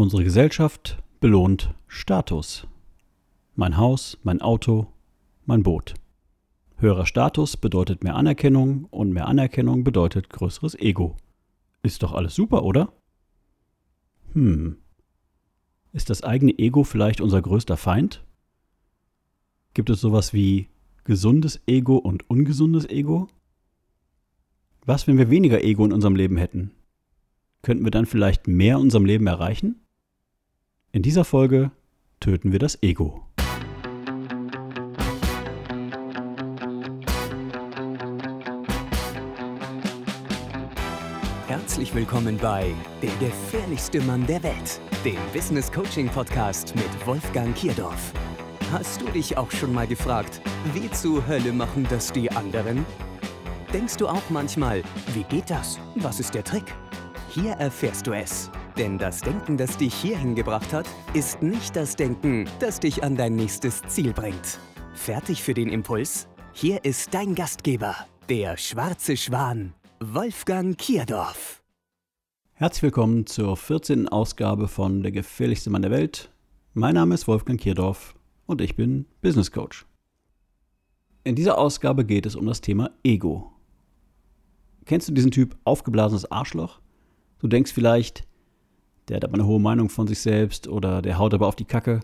Unsere Gesellschaft belohnt Status. Mein Haus, mein Auto, mein Boot. Höherer Status bedeutet mehr Anerkennung und mehr Anerkennung bedeutet größeres Ego. Ist doch alles super, oder? Hm. Ist das eigene Ego vielleicht unser größter Feind? Gibt es sowas wie gesundes Ego und ungesundes Ego? Was, wenn wir weniger Ego in unserem Leben hätten? Könnten wir dann vielleicht mehr in unserem Leben erreichen? In dieser Folge töten wir das Ego. Herzlich willkommen bei Der gefährlichste Mann der Welt, dem Business Coaching Podcast mit Wolfgang Kierdorf. Hast du dich auch schon mal gefragt, wie zur Hölle machen das die anderen? Denkst du auch manchmal, wie geht das? Was ist der Trick? Hier erfährst du es. Denn das Denken, das dich hierhin gebracht hat, ist nicht das Denken, das dich an dein nächstes Ziel bringt. Fertig für den Impuls? Hier ist dein Gastgeber, der schwarze Schwan, Wolfgang Kierdorf. Herzlich willkommen zur 14. Ausgabe von Der gefährlichste Mann der Welt. Mein Name ist Wolfgang Kierdorf und ich bin Business Coach. In dieser Ausgabe geht es um das Thema Ego. Kennst du diesen Typ aufgeblasenes Arschloch? Du denkst vielleicht, der hat aber eine hohe Meinung von sich selbst oder der haut aber auf die Kacke.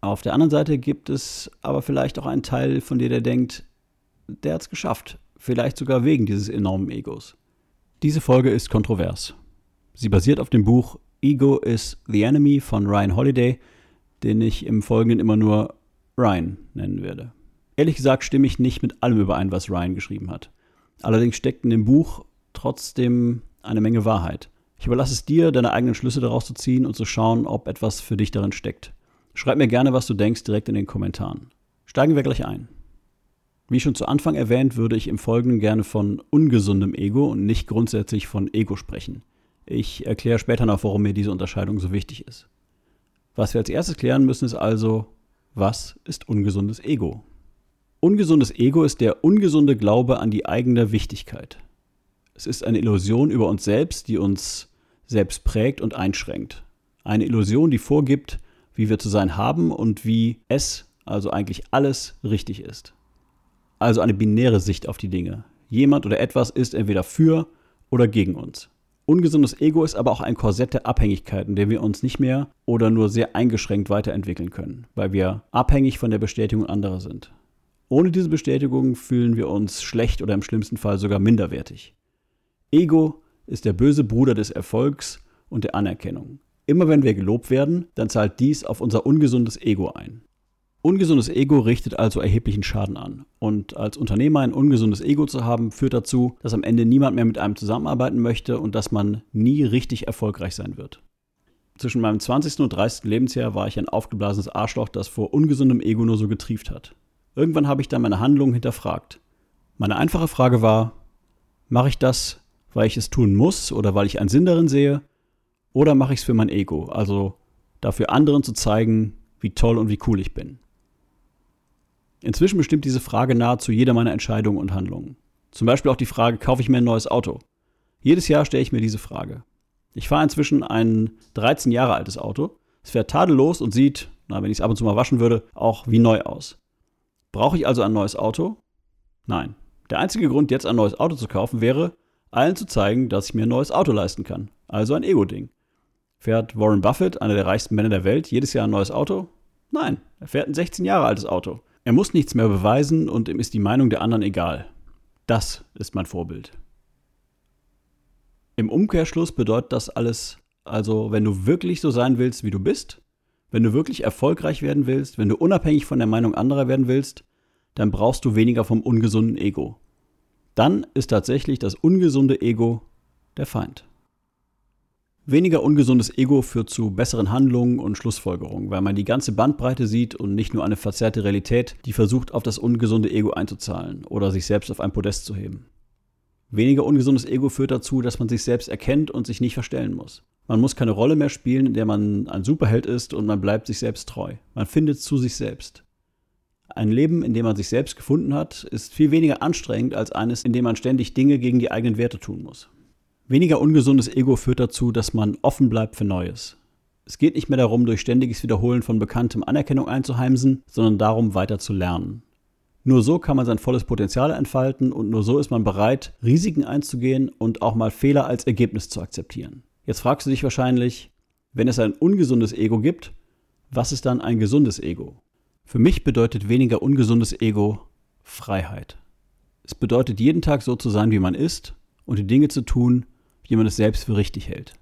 Auf der anderen Seite gibt es aber vielleicht auch einen Teil von dir, der denkt, der hat es geschafft. Vielleicht sogar wegen dieses enormen Egos. Diese Folge ist kontrovers. Sie basiert auf dem Buch Ego is the Enemy von Ryan Holiday, den ich im Folgenden immer nur Ryan nennen werde. Ehrlich gesagt stimme ich nicht mit allem überein, was Ryan geschrieben hat. Allerdings steckt in dem Buch trotzdem eine Menge Wahrheit. Ich überlasse es dir, deine eigenen Schlüsse daraus zu ziehen und zu schauen, ob etwas für dich darin steckt. Schreib mir gerne, was du denkst, direkt in den Kommentaren. Steigen wir gleich ein. Wie schon zu Anfang erwähnt, würde ich im Folgenden gerne von ungesundem Ego und nicht grundsätzlich von Ego sprechen. Ich erkläre später noch, warum mir diese Unterscheidung so wichtig ist. Was wir als erstes klären müssen, ist also, was ist ungesundes Ego? Ungesundes Ego ist der ungesunde Glaube an die eigene Wichtigkeit. Es ist eine Illusion über uns selbst, die uns selbst prägt und einschränkt. Eine Illusion, die vorgibt, wie wir zu sein haben und wie es, also eigentlich alles, richtig ist. Also eine binäre Sicht auf die Dinge. Jemand oder etwas ist entweder für oder gegen uns. Ungesundes Ego ist aber auch ein Korsett der Abhängigkeiten, in dem wir uns nicht mehr oder nur sehr eingeschränkt weiterentwickeln können, weil wir abhängig von der Bestätigung anderer sind. Ohne diese Bestätigung fühlen wir uns schlecht oder im schlimmsten Fall sogar minderwertig. Ego ist der böse Bruder des Erfolgs und der Anerkennung. Immer wenn wir gelobt werden, dann zahlt dies auf unser ungesundes Ego ein. Ungesundes Ego richtet also erheblichen Schaden an. Und als Unternehmer ein ungesundes Ego zu haben, führt dazu, dass am Ende niemand mehr mit einem zusammenarbeiten möchte und dass man nie richtig erfolgreich sein wird. Zwischen meinem 20. und 30. Lebensjahr war ich ein aufgeblasenes Arschloch, das vor ungesundem Ego nur so getrieft hat. Irgendwann habe ich dann meine Handlungen hinterfragt. Meine einfache Frage war, mache ich das, weil ich es tun muss oder weil ich einen Sinn darin sehe? Oder mache ich es für mein Ego, also dafür anderen zu zeigen, wie toll und wie cool ich bin? Inzwischen bestimmt diese Frage nahezu jeder meiner Entscheidungen und Handlungen. Zum Beispiel auch die Frage, kaufe ich mir ein neues Auto? Jedes Jahr stelle ich mir diese Frage. Ich fahre inzwischen ein 13 Jahre altes Auto. Es fährt tadellos und sieht, na, wenn ich es ab und zu mal waschen würde, auch wie neu aus. Brauche ich also ein neues Auto? Nein. Der einzige Grund, jetzt ein neues Auto zu kaufen, wäre, allen zu zeigen, dass ich mir ein neues Auto leisten kann. Also ein Ego-Ding. Fährt Warren Buffett, einer der reichsten Männer der Welt, jedes Jahr ein neues Auto? Nein, er fährt ein 16 Jahre altes Auto. Er muss nichts mehr beweisen und ihm ist die Meinung der anderen egal. Das ist mein Vorbild. Im Umkehrschluss bedeutet das alles, also wenn du wirklich so sein willst, wie du bist, wenn du wirklich erfolgreich werden willst, wenn du unabhängig von der Meinung anderer werden willst, dann brauchst du weniger vom ungesunden Ego dann ist tatsächlich das ungesunde Ego der Feind. Weniger ungesundes Ego führt zu besseren Handlungen und Schlussfolgerungen, weil man die ganze Bandbreite sieht und nicht nur eine verzerrte Realität, die versucht, auf das ungesunde Ego einzuzahlen oder sich selbst auf ein Podest zu heben. Weniger ungesundes Ego führt dazu, dass man sich selbst erkennt und sich nicht verstellen muss. Man muss keine Rolle mehr spielen, in der man ein Superheld ist und man bleibt sich selbst treu. Man findet zu sich selbst. Ein Leben, in dem man sich selbst gefunden hat, ist viel weniger anstrengend als eines, in dem man ständig Dinge gegen die eigenen Werte tun muss. Weniger ungesundes Ego führt dazu, dass man offen bleibt für Neues. Es geht nicht mehr darum, durch ständiges Wiederholen von Bekanntem Anerkennung einzuheimsen, sondern darum, weiter zu lernen. Nur so kann man sein volles Potenzial entfalten und nur so ist man bereit, Risiken einzugehen und auch mal Fehler als Ergebnis zu akzeptieren. Jetzt fragst du dich wahrscheinlich, wenn es ein ungesundes Ego gibt, was ist dann ein gesundes Ego? Für mich bedeutet weniger ungesundes Ego Freiheit. Es bedeutet jeden Tag so zu sein, wie man ist und die Dinge zu tun, wie man es selbst für richtig hält.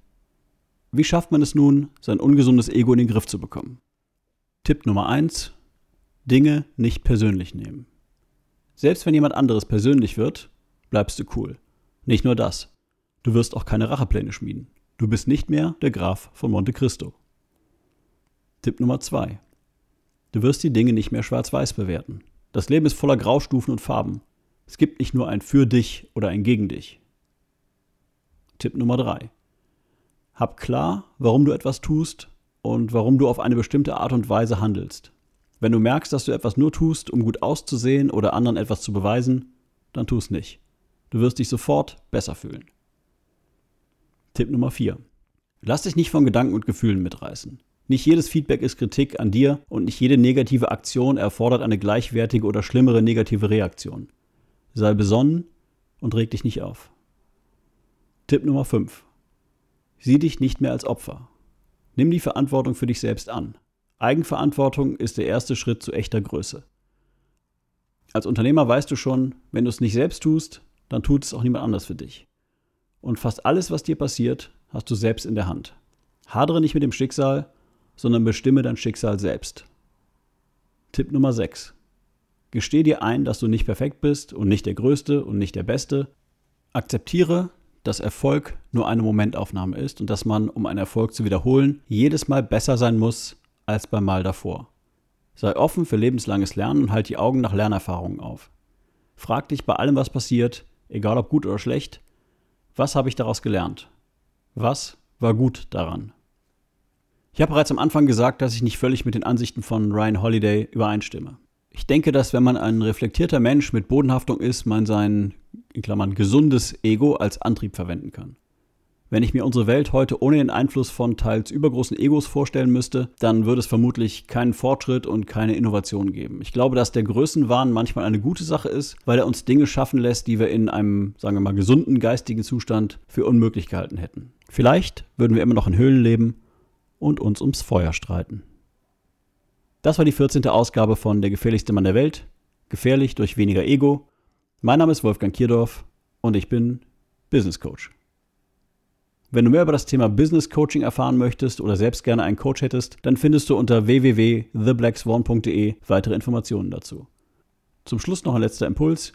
Wie schafft man es nun, sein ungesundes Ego in den Griff zu bekommen? Tipp Nummer 1. Dinge nicht persönlich nehmen. Selbst wenn jemand anderes persönlich wird, bleibst du cool. Nicht nur das. Du wirst auch keine Rachepläne schmieden. Du bist nicht mehr der Graf von Monte Cristo. Tipp Nummer 2. Du wirst die Dinge nicht mehr schwarz-weiß bewerten. Das Leben ist voller Graustufen und Farben. Es gibt nicht nur ein für dich oder ein gegen dich. Tipp Nummer 3. Hab klar, warum du etwas tust und warum du auf eine bestimmte Art und Weise handelst. Wenn du merkst, dass du etwas nur tust, um gut auszusehen oder anderen etwas zu beweisen, dann tu es nicht. Du wirst dich sofort besser fühlen. Tipp Nummer 4. Lass dich nicht von Gedanken und Gefühlen mitreißen. Nicht jedes Feedback ist Kritik an dir und nicht jede negative Aktion erfordert eine gleichwertige oder schlimmere negative Reaktion. Sei besonnen und reg dich nicht auf. Tipp Nummer 5. Sieh dich nicht mehr als Opfer. Nimm die Verantwortung für dich selbst an. Eigenverantwortung ist der erste Schritt zu echter Größe. Als Unternehmer weißt du schon, wenn du es nicht selbst tust, dann tut es auch niemand anders für dich. Und fast alles, was dir passiert, hast du selbst in der Hand. Hadere nicht mit dem Schicksal, sondern bestimme dein Schicksal selbst. Tipp Nummer 6. Gesteh dir ein, dass du nicht perfekt bist und nicht der Größte und nicht der Beste. Akzeptiere, dass Erfolg nur eine Momentaufnahme ist und dass man, um einen Erfolg zu wiederholen, jedes Mal besser sein muss als beim Mal davor. Sei offen für lebenslanges Lernen und halt die Augen nach Lernerfahrungen auf. Frag dich bei allem, was passiert, egal ob gut oder schlecht, was habe ich daraus gelernt? Was war gut daran? Ich habe bereits am Anfang gesagt, dass ich nicht völlig mit den Ansichten von Ryan Holiday übereinstimme. Ich denke, dass wenn man ein reflektierter Mensch mit Bodenhaftung ist, man sein, in Klammern, gesundes Ego als Antrieb verwenden kann. Wenn ich mir unsere Welt heute ohne den Einfluss von teils übergroßen Egos vorstellen müsste, dann würde es vermutlich keinen Fortschritt und keine Innovation geben. Ich glaube, dass der Größenwahn manchmal eine gute Sache ist, weil er uns Dinge schaffen lässt, die wir in einem, sagen wir mal, gesunden geistigen Zustand für unmöglich gehalten hätten. Vielleicht würden wir immer noch in Höhlen leben und uns ums Feuer streiten. Das war die 14. Ausgabe von Der gefährlichste Mann der Welt. Gefährlich durch weniger Ego. Mein Name ist Wolfgang Kierdorf und ich bin Business Coach. Wenn du mehr über das Thema Business Coaching erfahren möchtest oder selbst gerne einen Coach hättest, dann findest du unter www.theblackswan.de weitere Informationen dazu. Zum Schluss noch ein letzter Impuls.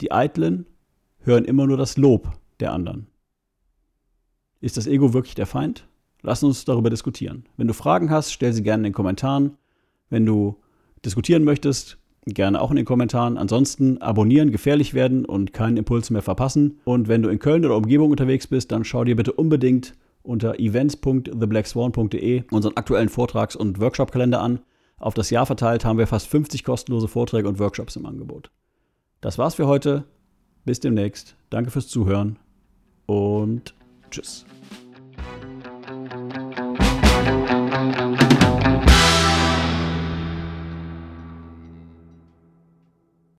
Die Eitlen hören immer nur das Lob der anderen. Ist das Ego wirklich der Feind? Lass uns darüber diskutieren. Wenn du Fragen hast, stell sie gerne in den Kommentaren. Wenn du diskutieren möchtest, gerne auch in den Kommentaren. Ansonsten abonnieren, gefährlich werden und keinen Impuls mehr verpassen. Und wenn du in Köln oder Umgebung unterwegs bist, dann schau dir bitte unbedingt unter events.theblackswan.de unseren aktuellen Vortrags- und Workshop-Kalender an. Auf das Jahr verteilt haben wir fast 50 kostenlose Vorträge und Workshops im Angebot. Das war's für heute. Bis demnächst. Danke fürs Zuhören und tschüss.